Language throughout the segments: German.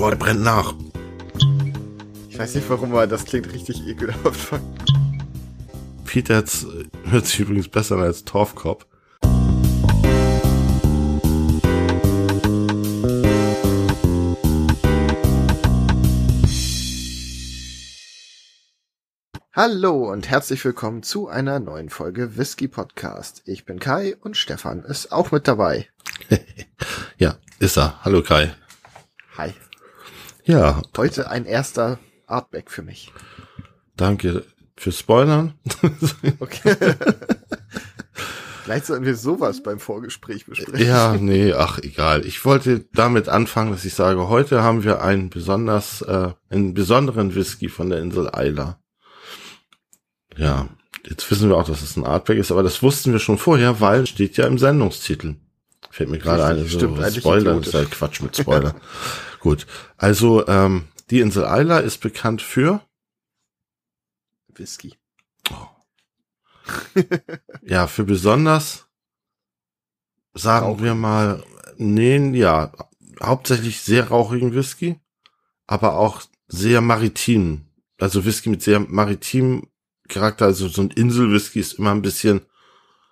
Boah, der brennt nach. Ich weiß nicht warum, aber das klingt richtig ekelhaft. Peter's hört sich übrigens besser an als Torfkopf. Hallo und herzlich willkommen zu einer neuen Folge Whisky Podcast. Ich bin Kai und Stefan ist auch mit dabei. ja, ist er. Hallo Kai. Hi. Ja. Heute ein erster Artback für mich. Danke für Spoilern. okay. Vielleicht sollten wir sowas beim Vorgespräch besprechen. Ja, nee, ach egal. Ich wollte damit anfangen, dass ich sage, heute haben wir einen besonders, äh, einen besonderen Whisky von der Insel Isla. Ja, jetzt wissen wir auch, dass es ein Artback ist, aber das wussten wir schon vorher, weil steht ja im Sendungstitel. Fällt mir gerade ein, so Stimmt, Spoiler, das ist halt Quatsch mit Spoiler. Gut, also ähm, die Insel Isla ist bekannt für Whisky. Oh. ja, für besonders, sagen Rauch. wir mal, nee, ja, hauptsächlich sehr rauchigen Whisky, aber auch sehr maritim. Also Whisky mit sehr maritim Charakter, also so ein Inselwhisky ist immer ein bisschen,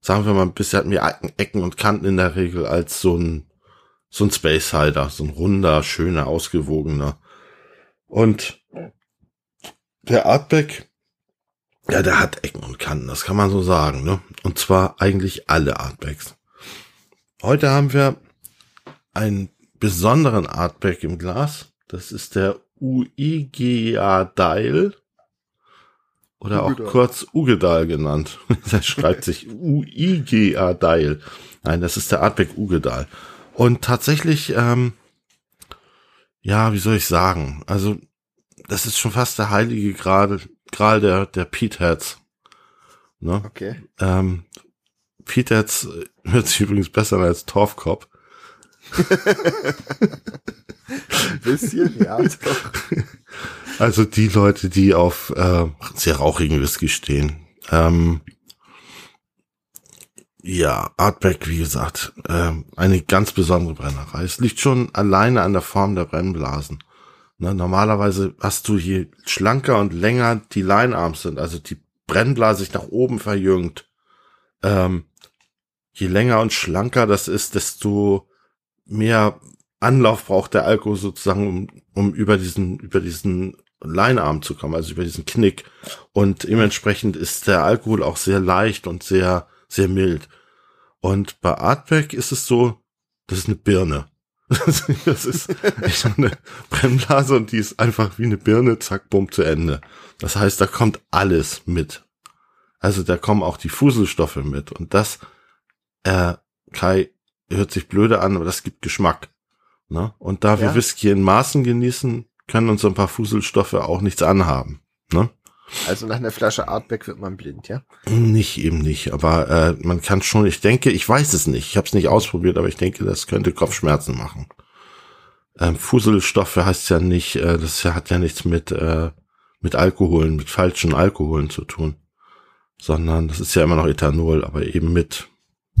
sagen wir mal, ein bisschen hat mehr Ecken und Kanten in der Regel als so ein, so ein Space Hider, so ein runder, schöner, ausgewogener. Und der Artback, ja, der hat Ecken und Kanten, das kann man so sagen, ne? Und zwar eigentlich alle Artbacks. Heute haben wir einen besonderen Artback im Glas. Das ist der UIGA Dial oder Ugedal. auch kurz Ugedal genannt. das schreibt sich U-I-G-A-Dal. Nein, das ist der Artback Ugedal. Und tatsächlich, ähm, ja, wie soll ich sagen? Also, das ist schon fast der heilige Gral, Gral der, der Peatheads. Ne? Okay. Ähm, Peatheads hört sich übrigens besser an als Torfkopf. Bisschen, ja. Doch. Also die Leute, die auf äh, sehr rauchigen Whisky stehen. Ähm, ja, Artback, wie gesagt, äh, eine ganz besondere Brennerei. Es liegt schon alleine an der Form der Brennblasen. Ne, normalerweise hast du je schlanker und länger die Linearms sind, also die Brennblase sich nach oben verjüngt, ähm, je länger und schlanker das ist, desto mehr Anlauf braucht der Alkohol sozusagen, um, um über diesen, über diesen Linearm zu kommen, also über diesen Knick. Und dementsprechend ist der Alkohol auch sehr leicht und sehr, sehr mild. Und bei Artback ist es so, das ist eine Birne. das ist echt eine Brennblase und die ist einfach wie eine Birne, zack, bumm, zu Ende. Das heißt, da kommt alles mit. Also da kommen auch die Fuselstoffe mit. Und das, äh, Kai, hört sich blöde an, aber das gibt Geschmack. Ne? Und da ja. wir Whisky in Maßen genießen, können uns ein paar Fuselstoffe auch nichts anhaben. Ne? Also nach einer Flasche Artback wird man blind, ja? Nicht eben nicht, aber äh, man kann schon, ich denke, ich weiß es nicht, ich habe es nicht ausprobiert, aber ich denke, das könnte Kopfschmerzen machen. Ähm, Fuselstoffe heißt ja nicht, äh, das hat ja nichts mit, äh, mit Alkoholen, mit falschen Alkoholen zu tun, sondern das ist ja immer noch Ethanol, aber eben mit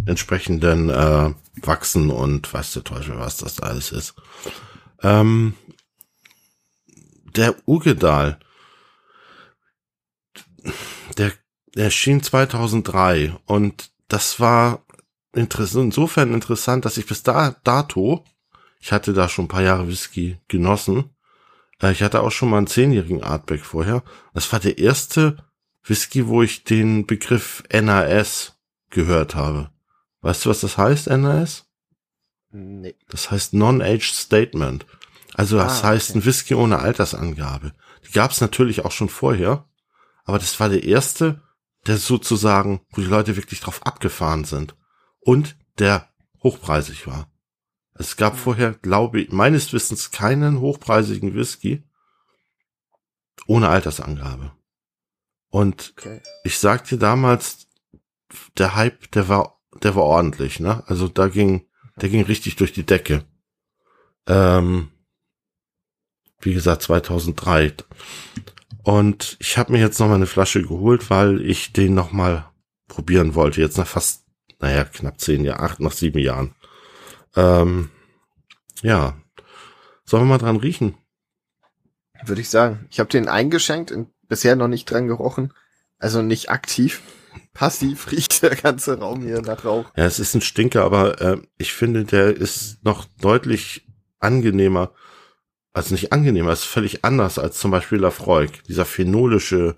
entsprechenden äh, Wachsen und weiß der Teufel, was das alles ist. Ähm, der Ugedal, der, der erschien 2003 und das war interessant, insofern interessant, dass ich bis da, dato, ich hatte da schon ein paar Jahre Whisky genossen, äh, ich hatte auch schon mal einen zehnjährigen Artback vorher. Das war der erste Whisky, wo ich den Begriff NAS gehört habe. Weißt du, was das heißt, NAS? Nee. Das heißt Non-Age Statement. Also das ah, heißt ein Whisky ohne Altersangabe. Die gab es natürlich auch schon vorher, aber das war der erste, der sozusagen, wo die Leute wirklich drauf abgefahren sind und der hochpreisig war. Es gab vorher, glaube ich, meines Wissens keinen hochpreisigen Whisky ohne Altersangabe. Und okay. ich sagte damals, der Hype, der war, der war ordentlich, ne? Also da ging, der ging richtig durch die Decke. Ähm, wie gesagt, 2003. Und ich habe mir jetzt noch mal eine Flasche geholt, weil ich den noch mal probieren wollte. Jetzt nach fast, naja, knapp zehn Jahren, acht, nach sieben Jahren. Ähm, ja, Sollen wir mal dran riechen? Würde ich sagen. Ich habe den eingeschenkt und bisher noch nicht dran gerochen. Also nicht aktiv. Passiv riecht der ganze Raum hier nach Rauch. Ja, es ist ein Stinker, aber äh, ich finde, der ist noch deutlich angenehmer. Also nicht angenehmer, ist völlig anders als zum Beispiel Lafroig. Dieser phenolische,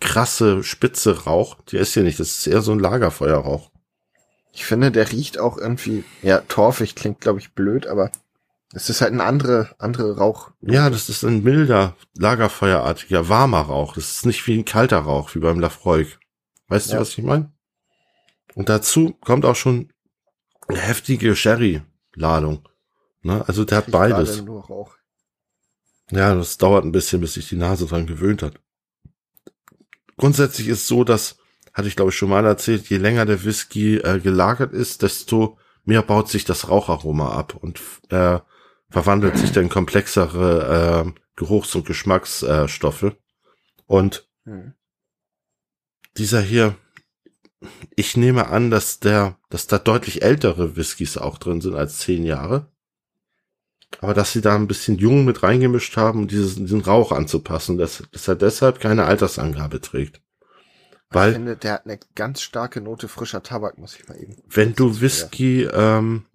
krasse, spitze Rauch, der ist hier nicht. Das ist eher so ein Lagerfeuerrauch. Ich finde, der riecht auch irgendwie, ja, torfig klingt, glaube ich, blöd, aber es ist halt ein andere, andere Rauch. Ja, das ist ein milder, lagerfeuerartiger, warmer Rauch. Das ist nicht wie ein kalter Rauch, wie beim Lafroig. Weißt ja. du, was ich meine? Und dazu kommt auch schon eine heftige Sherry-Ladung. Ne? Also der hat beides. Ja, das dauert ein bisschen, bis sich die Nase dran gewöhnt hat. Grundsätzlich ist so, dass, hatte ich glaube ich schon mal erzählt, je länger der Whisky äh, gelagert ist, desto mehr baut sich das Raucharoma ab und äh, verwandelt sich dann komplexere äh, Geruchs- und Geschmacksstoffe. Äh, und hm. dieser hier, ich nehme an, dass der, dass da deutlich ältere Whiskys auch drin sind als zehn Jahre. Aber dass sie da ein bisschen jung mit reingemischt haben, um diesen, diesen Rauch anzupassen, dass, dass er deshalb keine Altersangabe trägt. Weil, ich finde, der hat eine ganz starke Note frischer Tabak, muss ich mal eben. Wenn du Whisky, ähm,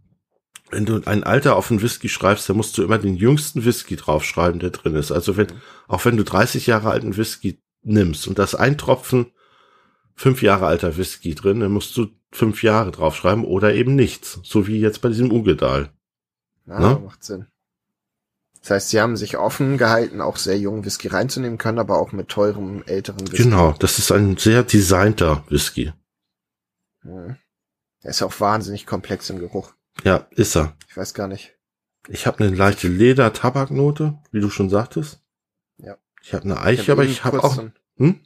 wenn du ein Alter auf einen Whisky schreibst, dann musst du immer den jüngsten Whisky draufschreiben, der drin ist. Also wenn, mhm. auch wenn du 30 Jahre alten Whisky nimmst und das ein Tropfen fünf Jahre alter Whisky drin, dann musst du fünf Jahre draufschreiben oder eben nichts. So wie jetzt bei diesem Ugedal. Ja, ne? macht Sinn. Das heißt, sie haben sich offen gehalten, auch sehr jungen Whisky reinzunehmen können, aber auch mit teurem, älteren Whisky. Genau, das ist ein sehr designter Whisky. Hm. Er ist auch wahnsinnig komplex im Geruch. Ja, ist er. Ich weiß gar nicht. Ich habe eine leichte Leder-Tabaknote, wie du schon sagtest. Ja. Ich habe eine Eiche, ich hab aber ich habe auch so hm?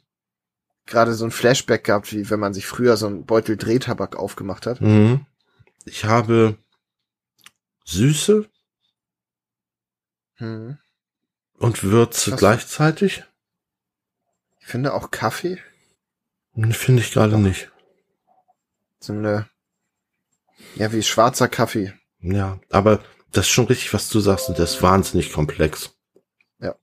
gerade so ein Flashback gehabt, wie wenn man sich früher so einen Beutel Drehtabak aufgemacht hat. Mhm. Ich habe Süße hm. und Würze Was? gleichzeitig. Ich finde auch Kaffee. Hm, finde ich gerade nicht. So eine ja, wie schwarzer Kaffee. Ja, aber das ist schon richtig, was du sagst, und das ist wahnsinnig komplex. Ja.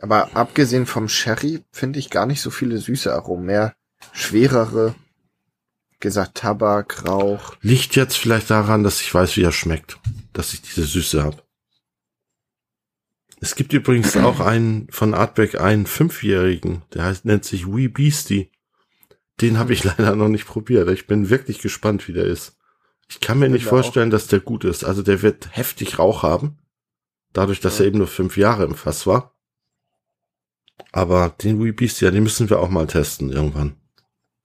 Aber abgesehen vom Sherry finde ich gar nicht so viele süße Aromen, mehr schwerere, gesagt Tabak, Rauch. Liegt jetzt vielleicht daran, dass ich weiß, wie er schmeckt, dass ich diese Süße habe. Es gibt übrigens auch einen von Artback, einen Fünfjährigen, der heißt, nennt sich Wee Beastie. Den habe ich leider noch nicht probiert. Ich bin wirklich gespannt, wie der ist. Ich kann mir nicht vorstellen, dass der gut ist. Also der wird heftig Rauch haben. Dadurch, dass ja. er eben nur fünf Jahre im Fass war. Aber den Wee Beast, ja, den müssen wir auch mal testen irgendwann.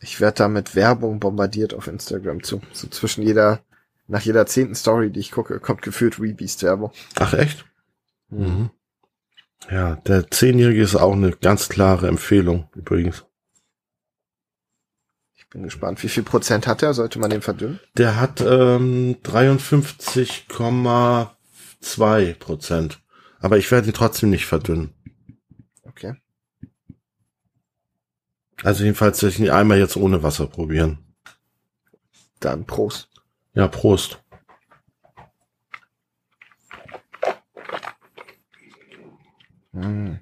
Ich werde da mit Werbung bombardiert auf Instagram zu. So zwischen jeder, nach jeder zehnten Story, die ich gucke, kommt gefühlt Wee Beast Werbung. Ach echt? Mhm. Ja, der Zehnjährige ist auch eine ganz klare Empfehlung übrigens. Bin gespannt. Wie viel Prozent hat er? Sollte man den verdünnen? Der hat ähm, 53,2 Prozent. Aber ich werde ihn trotzdem nicht verdünnen. Okay. Also jedenfalls werde ich ihn einmal jetzt ohne Wasser probieren. Dann Prost. Ja, Prost. Mm.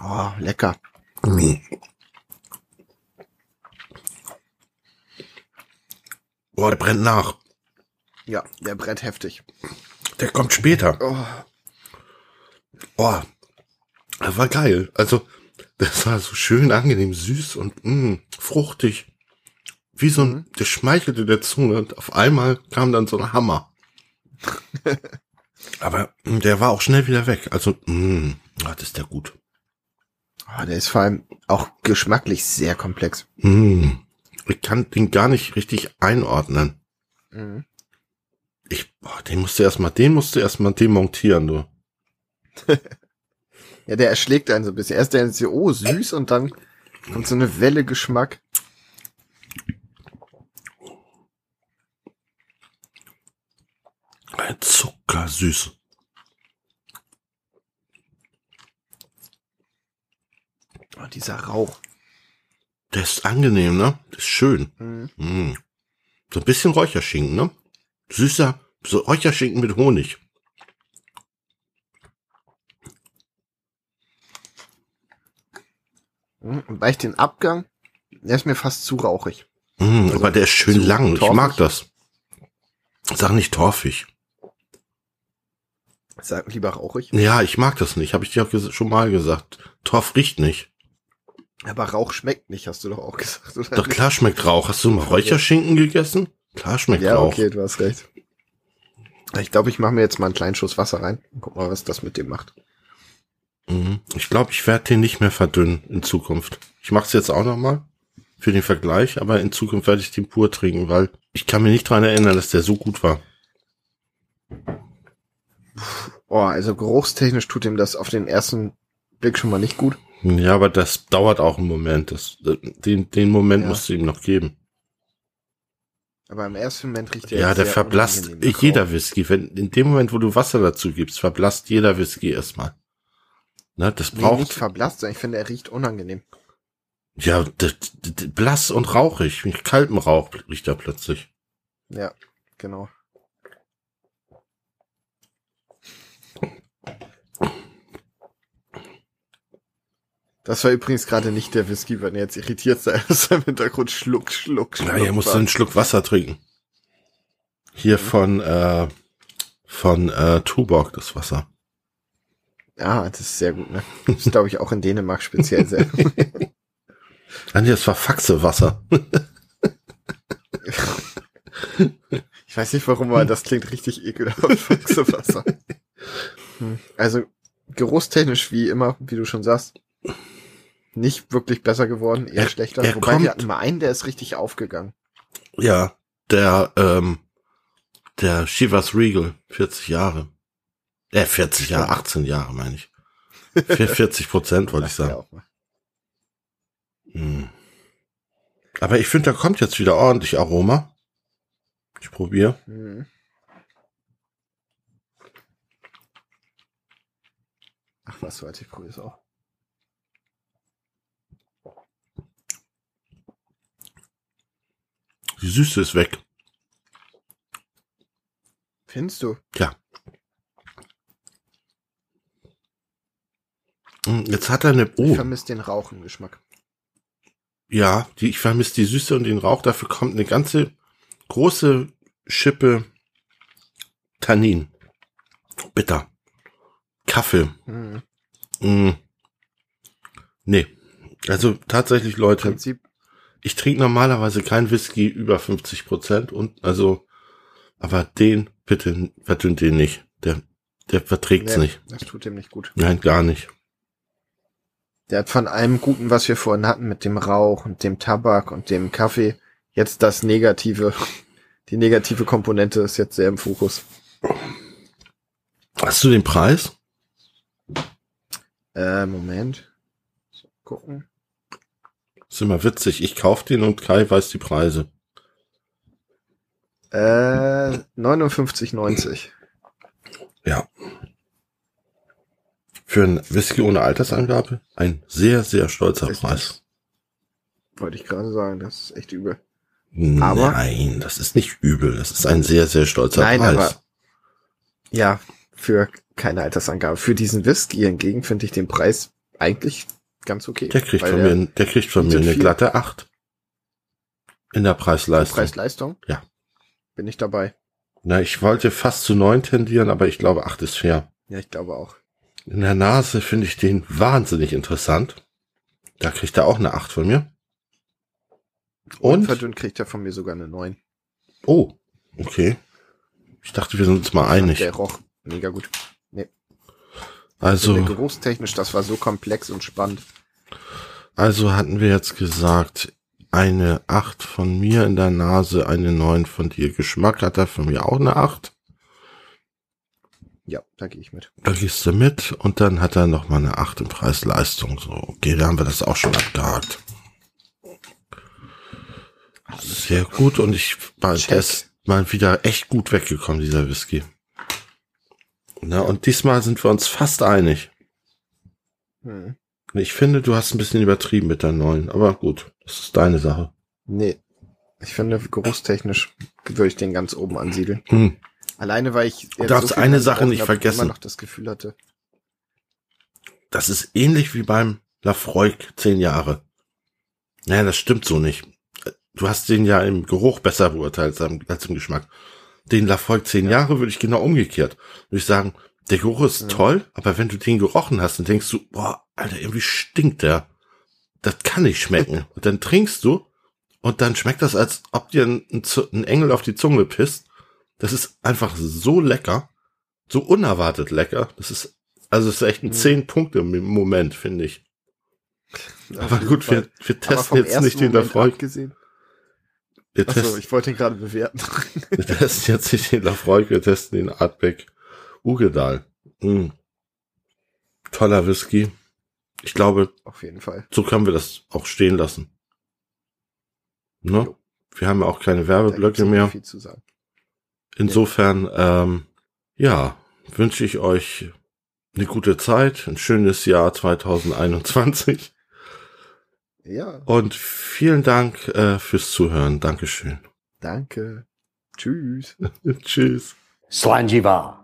Oh, lecker. Mm. Boah, der brennt nach. Ja, der brennt heftig. Der kommt später. Oh. oh. Das war geil. Also, das war so schön angenehm süß und mh, mm, fruchtig. Wie so ein, mhm. der schmeichelte der Zunge und auf einmal kam dann so ein Hammer. Aber mh, mm, der war auch schnell wieder weg. Also, mh, oh, das ist der gut. Oh, der ist vor allem auch geschmacklich sehr komplex. Mm ich kann den gar nicht richtig einordnen. Mhm. Ich, boah, den musst du erstmal, den musst du erstmal demontieren, du. ja, der erschlägt einen so ein bisschen. Erst der ist so, oh, süß und dann kommt so eine Welle Geschmack. Ein Zuckersüß. Oh, dieser Rauch. Der ist angenehm, ne? Der ist schön. Mhm. Mm. So ein bisschen Räucherschinken, ne? Süßer, so Räucherschinken mit Honig. Hm, Weil ich den Abgang, der ist mir fast zu rauchig. Mm, Also aber der ist schön lang. Ich torfig. mag das. Sag nicht torfig. Sag lieber rauchig. Ja, ich mag das nicht. Habe ich dir auch schon mal gesagt. Torf riecht nicht. Aber Rauch schmeckt nicht, hast du doch auch gesagt, oder? Doch klar schmeckt Rauch. Hast du mal Räucherschinken gegessen? Klar schmeckt Ja, Rauch. okay, du hast recht. Ich glaube, ich mache mir jetzt mal einen kleinen Schuss Wasser rein. Guck mal, was das mit dem macht. Mhm. Ich glaube, ich werde den nicht mehr verdünnen in Zukunft. Ich mache es jetzt auch noch mal für den Vergleich, aber in Zukunft werde ich den pur trinken, weil ich kann mir nicht dran erinnern, dass der so gut war. Oh, also geruchstechnisch tut ihm das auf den ersten Blick schon mal nicht gut. Ja, aber das dauert auch einen Moment. Das, den, den Moment Ja. musst du ihm noch geben. Aber im ersten Moment riecht er Ja, der verblasst jeder. Whisky. Wenn, in dem Moment, wo du Wasser dazu gibst, verblasst jeder Whisky erstmal. Ne, das Nee, nicht braucht, verblasst, sondern ich finde, er riecht unangenehm. ja, d- d- d- blass und rauchig. Mit kaltem Rauch riecht er plötzlich. Ja, genau. Das war übrigens gerade nicht der Whisky, wenn er jetzt irritiert sei, dass er im Hintergrund schluck, schluck, schluck. Ja, ihr musst war. einen Schluck Wasser trinken. Hier von, äh, von, äh, Tuborg, das Wasser. Ja, das ist sehr gut, ne? Das ist, glaube ich, auch in Dänemark speziell sehr. Ah, nee, das war Faxewasser. Ich weiß nicht warum, aber das klingt richtig ekelhaft. Faxewasser. Hm. Also, geruchstechnisch wie immer, wie du schon sagst, nicht wirklich besser geworden, eher Er- schlechter. er Wobei kommt- wir hatten mal einen, der ist richtig aufgegangen. Ja, der, ähm, der Chivas Regal, 40 Jahre. Äh, 40 Jahre, 18 Jahre meine ich. Für 40 Prozent wollte ich sagen. Hm. Aber ich finde, da kommt jetzt wieder ordentlich Aroma. Ich probiere. Hm. Ach was, warte, ich probiere es auch. Die Süße ist weg. Findest du? Ja. Hm, Jetzt hat er eine, Ich oh, vermisse den Rauchengeschmack. ja, die, ich vermisse die Süße und den Rauch. Dafür kommt eine ganze große Schippe Tannin. Bitter. Kaffee. Hm. Mm. Nee. Also tatsächlich, Im Leute, Prinzip, ich trinke normalerweise kein Whisky über 50 Prozent und also, aber den, bitte verdünnt den nicht. Der, der verträgt's nee, nicht. das tut dem nicht gut. Nein, gar nicht. Der hat von allem Guten, was wir vorhin hatten, mit dem Rauch und dem Tabak und dem Kaffee, jetzt das Negative. Die negative Komponente ist jetzt sehr im Fokus. Hast du den Preis? Äh, Moment. So, gucken. Ist immer witzig. Ich kauf den und Kai weiß die Preise. Äh, 59,90. Ja. Für einen Whisky ohne Altersangabe ein sehr, sehr stolzer Richtig. Preis. Wollte ich gerade sagen, das ist echt übel. Aber- Nein, das ist nicht übel. Das ist ein sehr, sehr stolzer Nein, Preis. aber ja, für keine Altersangabe. Für diesen Whisky hingegen finde ich den Preis eigentlich ganz okay. Der kriegt von der mir, der kriegt von mir eine viel. glatte 8. In der Preis-Leistung. Preis-Leistung? Ja. Bin ich dabei. Na, ich wollte fast zu 9 tendieren, aber ich glaube 8 ist fair. Ja, ich glaube auch. In der Nase finde ich den wahnsinnig interessant. Da kriegt er auch eine 8 von mir. Und? Unverdünnt kriegt er von mir sogar eine 9. Oh, okay. Ich dachte, wir sind uns mal einig. Der roch mega gut. Nee. Also, Also, geruchstechnisch, das war so komplex und spannend. also hatten wir jetzt gesagt, eine 8 von mir in der Nase, eine 9 von dir. Geschmack hat er von mir auch eine 8. Ja, da gehe ich mit. Da gehst du mit und dann hat er noch mal eine 8 im Preis-Leistung. So, okay, da haben wir das auch schon abgehakt. Sehr gut und ich war Check. ist mal wieder echt gut weggekommen, dieser Whisky. Na, und diesmal sind wir uns fast einig. Hm. Ich finde, du hast ein bisschen übertrieben mit der neuen, aber gut, das ist deine Sache. Nee. Ich finde, geruchstechnisch würde ich den ganz oben ansiedeln. Hm. Alleine, weil ich Du darfst eine Sache nicht vergessen. immer noch das Gefühl hatte. Das ist ähnlich wie beim Lafroig zehn Jahre. Naja, das stimmt so nicht. Du hast den ja im Geruch besser beurteilt als im Geschmack. Den Lafroig zehn Ja. Jahre würde ich genau umgekehrt. Würde ich sagen, der Geruch ist Ja. toll, aber wenn du den gerochen hast, dann denkst du, boah, Alter, irgendwie stinkt der. Das kann nicht schmecken. Und dann trinkst du und dann schmeckt das, als ob dir ein, ein Engel auf die Zunge pisst. Das ist einfach so lecker. So unerwartet lecker. Das ist, also es ist echt ein Mhm. zehn Punkte im Moment, finde ich. Aber gut, wir, wir testen jetzt nicht den Lafroig. abgesehen. Wir Achso, testen, ich wollte ihn gerade bewerten. wir testen jetzt nicht den Lafroig, wir testen den Artback Ugedal. Mm. Toller Whisky. Ich glaube, Auf jeden Fall. so können wir das auch stehen lassen. Ne? Jo. Wir haben ja auch keine Werbeblöcke mehr. Viel zu sagen. Insofern, ähm, ja, wünsche ich euch eine gute Zeit, ein schönes Jahr 2021 Ja, und vielen Dank äh, fürs Zuhören. Dankeschön. danke. Tschüss. Tschüss. Slanjiva.